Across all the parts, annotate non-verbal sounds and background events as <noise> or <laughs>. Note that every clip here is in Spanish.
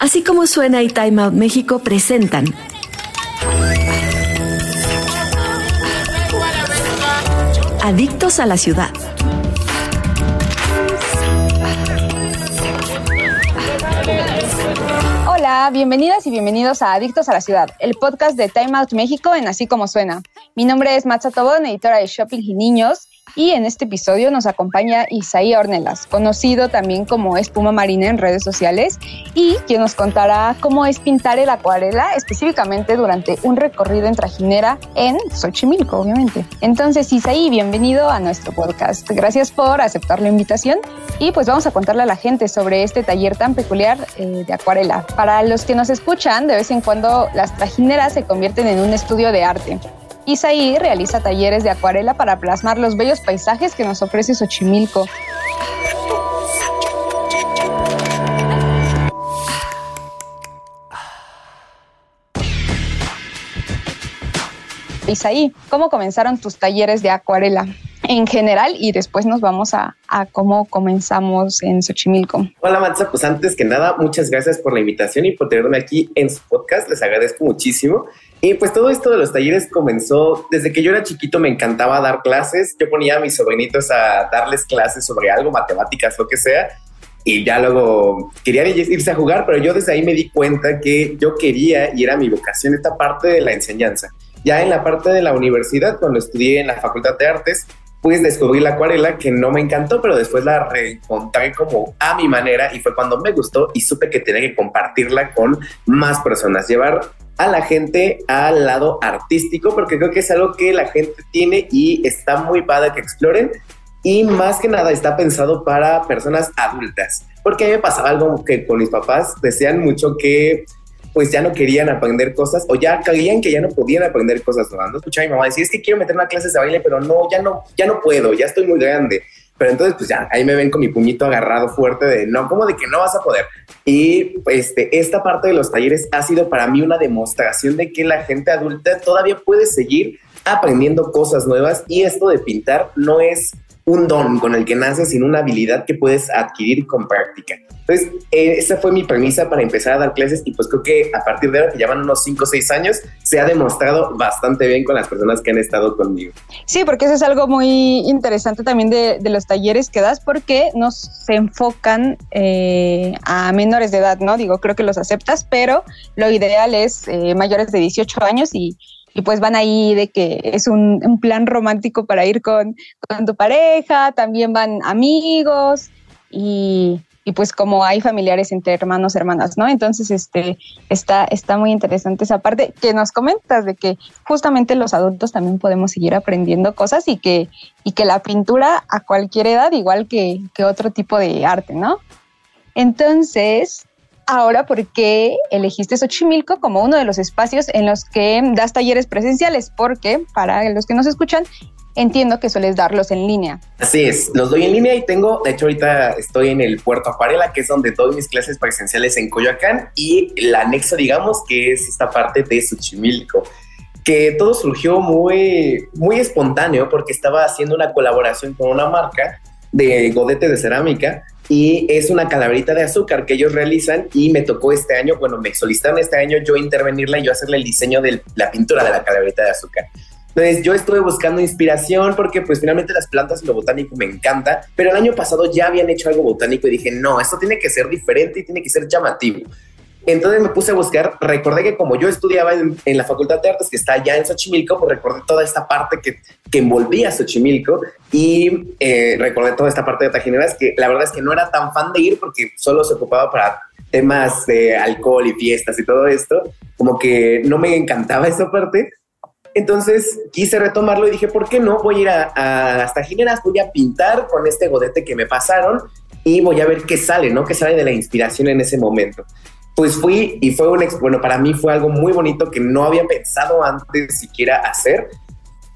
Así como suena y Time Out México presentan Adictos a la ciudad. Hola, bienvenidas y bienvenidos a Adictos a la Ciudad, el podcast de Time Out México en Así Como Suena. Mi nombre es Matza Tobón, editora de Shopping y Niños, y en este episodio nos acompaña Isaí Ornelas, conocido también como Espuma Marina en redes sociales, y quien nos contará cómo es pintar el acuarela específicamente durante un recorrido en trajinera en Xochimilco, obviamente. Entonces, Isaí, bienvenido a nuestro podcast. Gracias por aceptar la invitación y pues vamos a contarle a la gente sobre este taller tan peculiar eh, de acuarela. Para los que nos escuchan, de vez en cuando las trajineras se convierten en un estudio de arte. Isaí realiza talleres de acuarela para plasmar los bellos paisajes que nos ofrece Xochimilco. Isaí, ¿cómo comenzaron tus talleres de acuarela? En general y después nos vamos a, a, cómo comenzamos en Xochimilco. Hola Matza, pues antes que nada, muchas gracias por la invitación y por tenerme aquí en su podcast, les agradezco muchísimo. Y pues todo esto de los talleres comenzó desde que yo era chiquito, me encantaba dar clases, yo ponía a mis sobrinitos a darles clases sobre algo, matemáticas, lo que sea, y ya luego quería irse a jugar, pero yo desde ahí me di cuenta que yo quería y era mi vocación esta parte de la enseñanza. Ya en la parte de la universidad, cuando estudié en la Facultad de Artes, pues descubrí la acuarela que no me encantó, pero después la reencontré como a mi manera y fue cuando me gustó y supe que tenía que compartirla con más personas, llevar a la gente al lado artístico, porque creo que es algo que la gente tiene y está muy padre que exploren. Y más que nada está pensado para personas adultas, porque a mí me pasaba algo que con mis papás decían mucho que pues ya no querían aprender cosas o ya creían que ya no podían aprender cosas nuevas. No escuchaba a mi mamá decir, que quiero meterme a clases de baile, pero no, ya no, ya no puedo, ya estoy muy grande. Pero entonces, pues ya, ahí me ven con mi puñito agarrado fuerte de no, como de que no vas a poder. Y este, esta parte de los talleres ha sido para mí una demostración de que la gente adulta todavía puede seguir aprendiendo cosas nuevas y esto de pintar no es un don con el que naces, sino una habilidad que puedes adquirir con práctica. Entonces, eh, esa fue mi premisa para empezar a dar clases y pues creo que a partir de ahora, que llevan unos 5 o 6 años, se ha demostrado bastante bien con las personas que han estado conmigo. Sí, porque eso es algo muy interesante también de, los talleres que das, porque nos se enfocan eh, a menores de edad, ¿no? Digo, creo que los aceptas, pero lo ideal es eh, mayores de 18 años y y pues van ahí de que es un, plan romántico para ir con, tu pareja, también van amigos y, pues como hay familiares entre hermanos, hermanas, ¿no? Entonces, este, está, está muy interesante esa parte que nos comentas de que justamente los adultos también podemos seguir aprendiendo cosas y que, y que la pintura a cualquier edad, igual que, que otro tipo de arte, ¿no? Entonces, ahora por qué elegiste Xochimilco como uno de los espacios en los que das talleres presenciales, porque para los que nos escuchan, entiendo que sueles darlos en línea. Así es, los doy en línea y tengo, de hecho ahorita estoy en el Puerto Acuarela, que es donde doy mis clases presenciales en Coyoacán y el anexo, digamos, que es esta parte de Xochimilco que todo surgió muy, muy espontáneo porque estaba haciendo una colaboración con una marca de godete de cerámica y es una calaverita de azúcar que ellos realizan y me tocó este año, bueno, me solicitaron este año yo intervenirla y yo hacerle el diseño de la pintura de la calaverita de azúcar. Entonces yo estuve buscando inspiración porque pues finalmente las plantas y lo botánico me encanta, pero el año pasado ya habían hecho algo botánico y dije, no, esto tiene que ser diferente y tiene que ser llamativo. Entonces me puse a buscar, recordé que como yo estudiaba en, la Facultad de Artes que está allá en Xochimilco, pues recordé toda esta parte que, que envolvía Xochimilco y eh, recordé toda esta parte de Tajineras que la verdad es que no era tan fan de ir porque solo se ocupaba para temas de alcohol y fiestas y todo esto, como que no me encantaba esa parte. Entonces quise retomarlo y dije, ¿por qué no? Voy a ir a, a Tajineras, voy a pintar con este godete que me pasaron y voy a ver qué sale, ¿no? Qué sale de la inspiración en ese momento pues fui y fue un, bueno, para mí fue algo muy bonito que no había pensado antes siquiera hacer.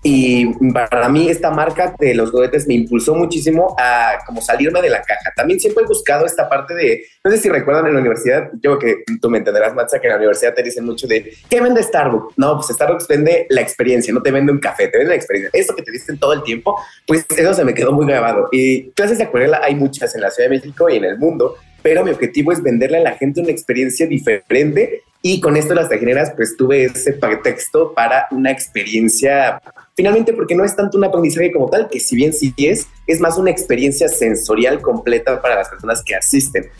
Y para mí esta marca de los godetes me impulsó muchísimo a como salirme de la caja. También siempre he buscado esta parte de, no sé si recuerdan en la universidad, yo que tú me entenderás, Matza, que en la universidad te dicen mucho de, ¿qué vende Starbucks? No, pues Starbucks vende la experiencia, no te vende un café, te vende la experiencia. Esto que te dicen todo el tiempo, pues eso se me quedó muy grabado. Y clases de acuarela hay muchas en la Ciudad de México y en el mundo, pero mi objetivo es venderle a la gente una experiencia diferente y con esto las tajineras pues tuve ese pretexto para una experiencia, finalmente porque no es tanto un aprendizaje como tal, que si bien sí es, es más una experiencia sensorial completa para las personas que asisten.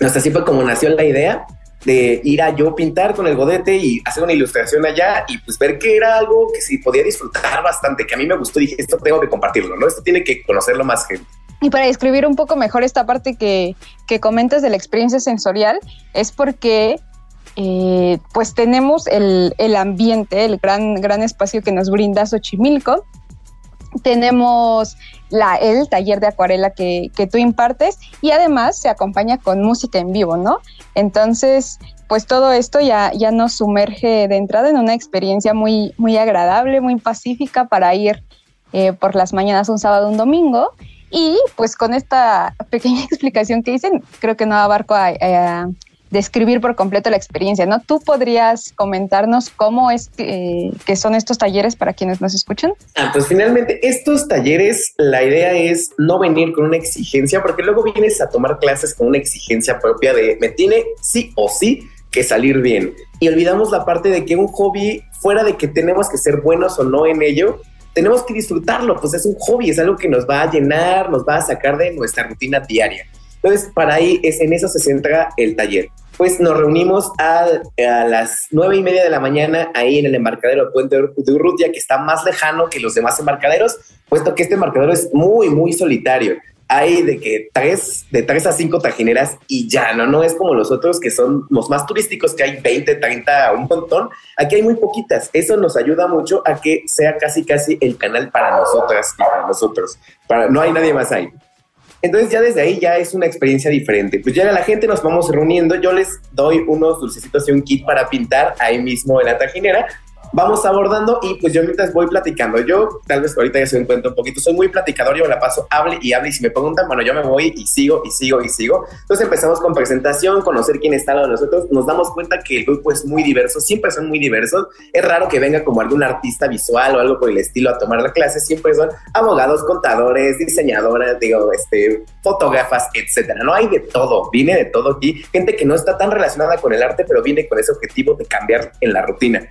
Hasta así fue como nació la idea de ir a yo pintar con el godete y hacer una ilustración allá y pues ver que era algo que sí podía disfrutar bastante, que a mí me gustó, dije, esto tengo que compartirlo, ¿no? Esto tiene que conocerlo más gente. Y para describir un poco mejor esta parte que, que comentas de la experiencia sensorial, es porque eh, pues tenemos el, el, ambiente, el gran, gran espacio que nos brinda Xochimilco. Tenemos la, el taller de acuarela que, que tú impartes y además se acompaña con música en vivo, ¿no? Entonces, pues todo esto ya, ya nos sumerge de entrada en una experiencia muy, muy agradable, muy pacífica para ir eh, por las mañanas un sábado, un domingo y pues con esta pequeña <laughs> explicación que dicen, creo que no abarco a, describir por completo la experiencia, ¿no? ¿Tú podrías comentarnos cómo es que, son estos talleres para quienes nos escuchan? Ah, pues finalmente estos talleres, la idea es no venir con una exigencia, porque luego vienes a tomar clases con una exigencia propia de me tiene sí o sí que salir bien. Y olvidamos la parte de que un hobby, fuera de que tenemos que ser buenos o no en ello, tenemos que disfrutarlo, pues es un hobby, es algo que nos va a llenar, nos va a sacar de nuestra rutina diaria. Entonces, para ahí es en eso se centra el taller. Pues nos reunimos a, a las nueve y media de la mañana ahí en el embarcadero de Puente de Urrutia, que está más lejano que los demás embarcaderos, puesto que este embarcadero es muy, muy solitario hay de que tres, de tres a cinco tajineras y ya, ¿no? No es como los otros que son los más turísticos, que hay 20, 30, un montón. Aquí hay muy poquitas. Eso nos ayuda mucho a que sea casi, casi el canal para nosotras y para nosotros. Para, no hay nadie más ahí. Entonces ya desde ahí ya es una experiencia diferente. Pues ya la gente nos vamos reuniendo, yo les doy unos dulcecitos y un kit para pintar ahí mismo en la tajinera vamos abordando y pues yo mientras voy platicando, yo tal vez ahorita ya se me cuenta un poquito, soy muy platicador, yo me la paso, hable y hable y si me preguntan, bueno, yo me voy y sigo y sigo y sigo. Entonces empezamos con presentación, conocer quién está de nosotros, nos damos cuenta que el grupo es muy diverso, siempre son muy diversos, es raro que venga como algún artista visual o algo por el estilo a tomar la clase, siempre son abogados, contadores, diseñadoras, digo, este, fotógrafas, etcétera, no hay de todo, viene de todo aquí, gente que no está tan relacionada con el arte, pero viene con ese objetivo de cambiar en la rutina.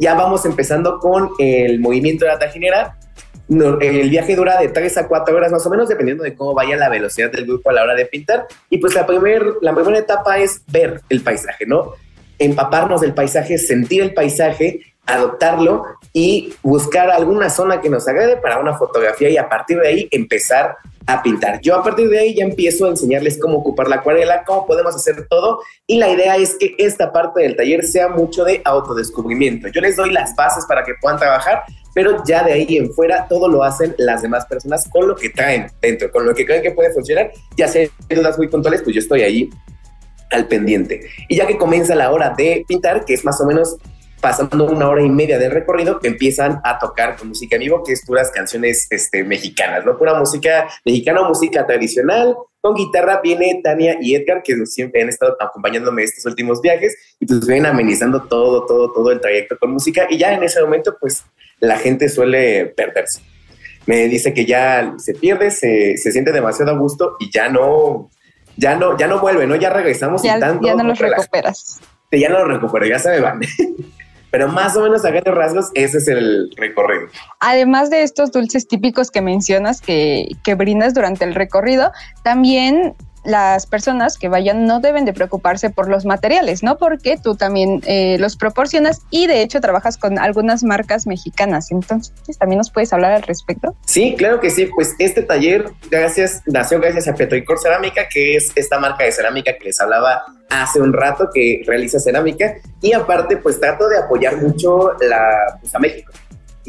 Ya vamos empezando con el movimiento de la tajinera. el viaje dura de 3 a 4 horas más o menos, dependiendo de cómo vaya la velocidad del grupo a la hora de pintar. Y pues la, primer, la primera etapa es ver el paisaje, ¿no? Empaparnos del paisaje, sentir el paisaje, adoptarlo y buscar alguna zona que nos agrade para una fotografía y a partir de ahí empezar a pintar. Yo a partir de ahí ya empiezo a enseñarles cómo ocupar la acuarela, cómo podemos hacer todo y la idea es que esta parte del taller sea mucho de autodescubrimiento. Yo les doy las bases para que puedan trabajar, pero ya de ahí en fuera todo lo hacen las demás personas con lo que traen dentro, con lo que creen que puede funcionar. Ya sé dudas muy puntuales, pues yo estoy ahí al pendiente. Y ya que comienza la hora de pintar, que es más o menos pasando una hora y media del recorrido, empiezan a tocar con música en vivo, que es puras canciones este, mexicanas, ¿no? Pura música mexicana, música tradicional. Con guitarra viene Tania y Edgar, que siempre han estado acompañándome estos últimos viajes, y pues vienen amenizando todo, todo, todo el trayecto con música, y ya en ese momento, pues la gente suele perderse. Me dice que ya se pierde, se, se siente demasiado a gusto y ya no, ya no, ya no vuelve, ¿no? Ya regresamos ya, y tanto. Ya no los recuperas. Ya no los recupero, ya se me van. <laughs> Pero más o menos a grandes rasgos, ese es el recorrido. Además de estos dulces típicos que mencionas que, que brindas durante el recorrido, también las personas que vayan no deben de preocuparse por los materiales, ¿no? Porque tú también eh, los proporcionas y de hecho trabajas con algunas marcas mexicanas. Entonces, ¿también nos puedes hablar al respecto? Sí, claro que sí. Pues este taller, gracias, nació gracias a Petricor Cerámica, que es esta marca de cerámica que les hablaba hace un rato que realiza cerámica. Y aparte, pues trato de apoyar mucho la, pues, a México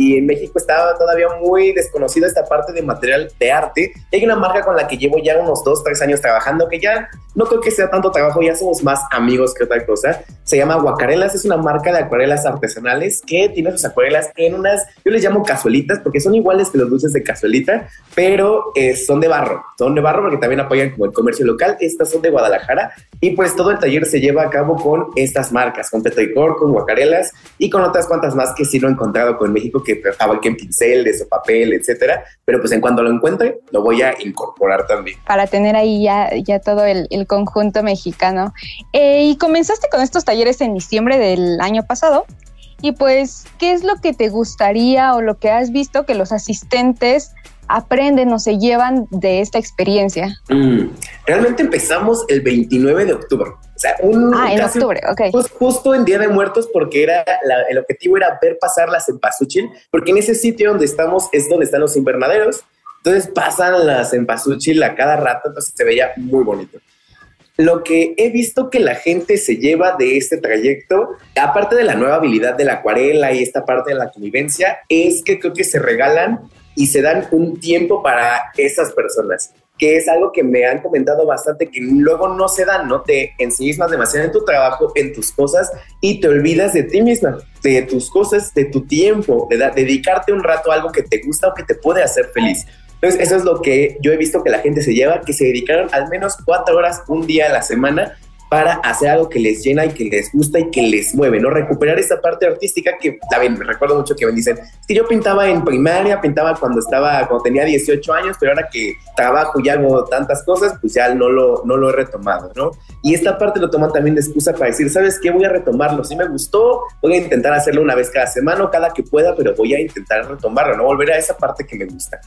y en México estaba todavía muy desconocida esta parte de material de arte. Y hay una marca con la que llevo ya unos dos, tres años trabajando que ya no creo que sea tanto trabajo, ya somos más amigos que otra cosa. Se llama Guacarelas, es una marca de acuarelas artesanales que tiene sus acuarelas en unas, yo les llamo cazuelitas porque son iguales que los dulces de cazuelita, pero eh, son de barro, son de barro porque también apoyan como el comercio local. Estas son de Guadalajara y pues todo el taller se lleva a cabo con estas marcas, con Petricor, con Guacarelas y con otras cuantas más que sí lo he encontrado con México que que fabriquen pinceles o papel, etcétera. Pero pues en cuanto lo encuentre, lo voy a incorporar también. Para tener ahí ya, ya todo el, conjunto mexicano. Eh, y comenzaste con estos talleres en diciembre del año pasado. Y pues, ¿qué es lo que te gustaría o lo que has visto que los asistentes aprenden o se llevan de esta experiencia? Mm, realmente empezamos el 29 de octubre. Sea, un ah, en octubre, ok. justo en Día de Muertos, porque era el objetivo era ver pasar las empasuchil, porque en ese sitio donde estamos es donde están los invernaderos. Entonces pasan las empasuchil a cada rato, entonces se veía muy bonito. Lo que he visto que la gente se lleva de este trayecto, aparte de la nueva habilidad de la acuarela y esta parte de la convivencia, es que creo que se regalan y se dan un tiempo para esas personas, que es algo que me han comentado bastante, que luego no se dan, ¿no? Te ensimismas demasiado en tu trabajo, en tus cosas y te olvidas de ti misma, de tus cosas, de tu tiempo, de dedicarte un rato a algo que te gusta o que te puede hacer feliz. Entonces, eso es lo que yo he visto que la gente se lleva, que se dedicaron al menos cuatro horas un día a la semana para hacer algo que les llena y que les gusta y que les mueve, ¿no? Recuperar esa parte artística que también me recuerdo mucho que me dicen, que yo pintaba en primaria, pintaba cuando estaba, cuando tenía 18 años, pero ahora que trabajo y hago tantas cosas, pues ya no lo, no lo he retomado, ¿no? Y esta parte lo toman también de excusa para decir, ¿sabes qué? Voy a retomarlo, si me gustó, voy a intentar hacerlo una vez cada semana o cada que pueda, pero voy a intentar retomarlo, ¿no? Volver a esa parte que me gusta.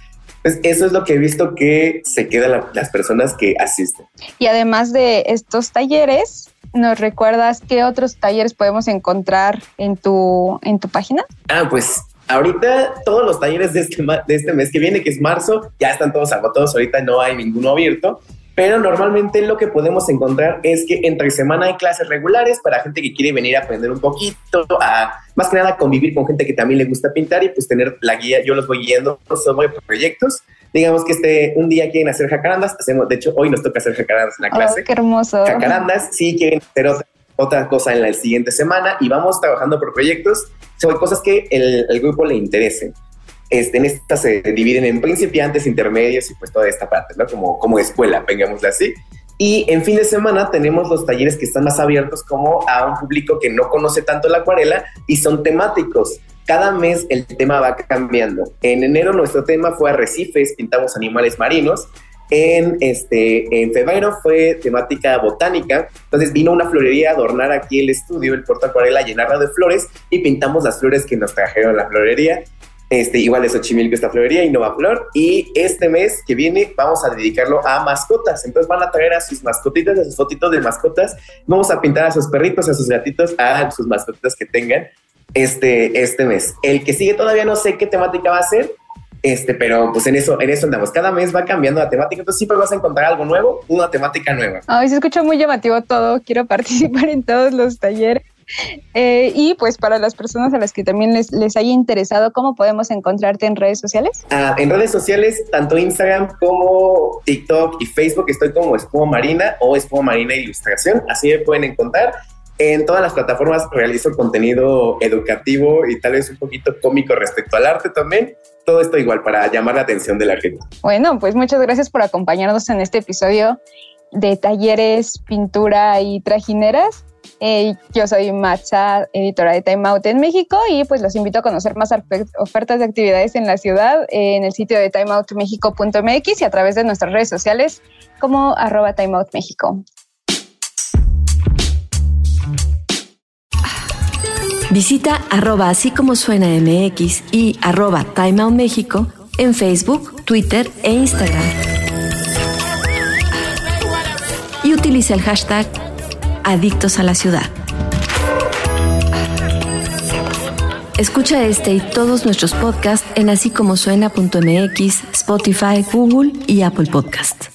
Pues eso es lo que he visto que se quedan las personas que asisten. Y además de estos talleres, ¿nos recuerdas qué otros talleres podemos encontrar en tu, en tu página? Ah, pues ahorita todos los talleres de este, de este mes que viene, que es marzo, ya están todos agotados, ahorita no hay ninguno abierto, pero normalmente lo que podemos encontrar es que entre semana hay clases regulares para gente que quiere venir a aprender un poquito, a más que nada convivir con gente que también le gusta pintar y pues tener la guía, yo los voy guiando sobre proyectos. Digamos que este, un día quieren hacer jacarandas, hacemos, de hecho hoy nos toca hacer jacarandas en la clase. Oh, qué hermoso. Jacarandas, sí quieren hacer otra, otra, cosa en la siguiente semana y vamos trabajando por proyectos sobre cosas que el, el grupo le interesen. Este, en esta se dividen en principiantes, intermedios y pues toda esta parte, ¿no? Como, como escuela, vengámosle así. Y en fin de semana tenemos los talleres que están más abiertos como a un público que no conoce tanto la acuarela y son temáticos. Cada mes el tema va cambiando. En enero nuestro tema fue arrecifes, pintamos animales marinos. En, este, en febrero fue temática botánica, entonces vino una florería a adornar aquí el estudio, el puerto acuarela, llenarlo de flores y pintamos las flores que nos trajeron la florería. Este, igual de Xochimilco esta florería, Innova Flor. Y este mes que viene vamos a dedicarlo a mascotas. Entonces van a traer a sus mascotitas, a sus fotitos de mascotas. Vamos a pintar a sus perritos, a sus gatitos, a sus mascotitas que tengan este, este mes. El que sigue todavía no sé qué temática va a ser, este, pero pues en eso, en eso andamos. Cada mes va cambiando la temática, entonces siempre vas a encontrar algo nuevo, una temática nueva. Ay, se escucha muy llamativo todo. Quiero <laughs> participar en todos los talleres. Eh, y pues para las personas a las que también les, les haya interesado, ¿cómo podemos encontrarte en redes sociales? Ah, en redes sociales, tanto Instagram como TikTok y Facebook, estoy como Espuma Marina o Espuma Marina Ilustración, así me pueden encontrar. En todas las plataformas realizo contenido educativo y tal vez un poquito cómico respecto al arte también. Todo esto igual para llamar la atención de la gente. Bueno, pues muchas gracias por acompañarnos en este episodio de talleres, pintura y trajineras. Eh, yo soy Macha, editora de Time Out en México y pues los invito a conocer más ofertas de actividades en la ciudad en el sitio de timeoutmexico.mx y a través de nuestras redes sociales como arroba timeoutmexico. Visita arroba así como suena MX y arroba en Facebook, Twitter e Instagram. Y utiliza el hashtag Adictos a la Ciudad. Escucha este y todos nuestros podcasts en así como suena.mx, Spotify, Google y Apple Podcast.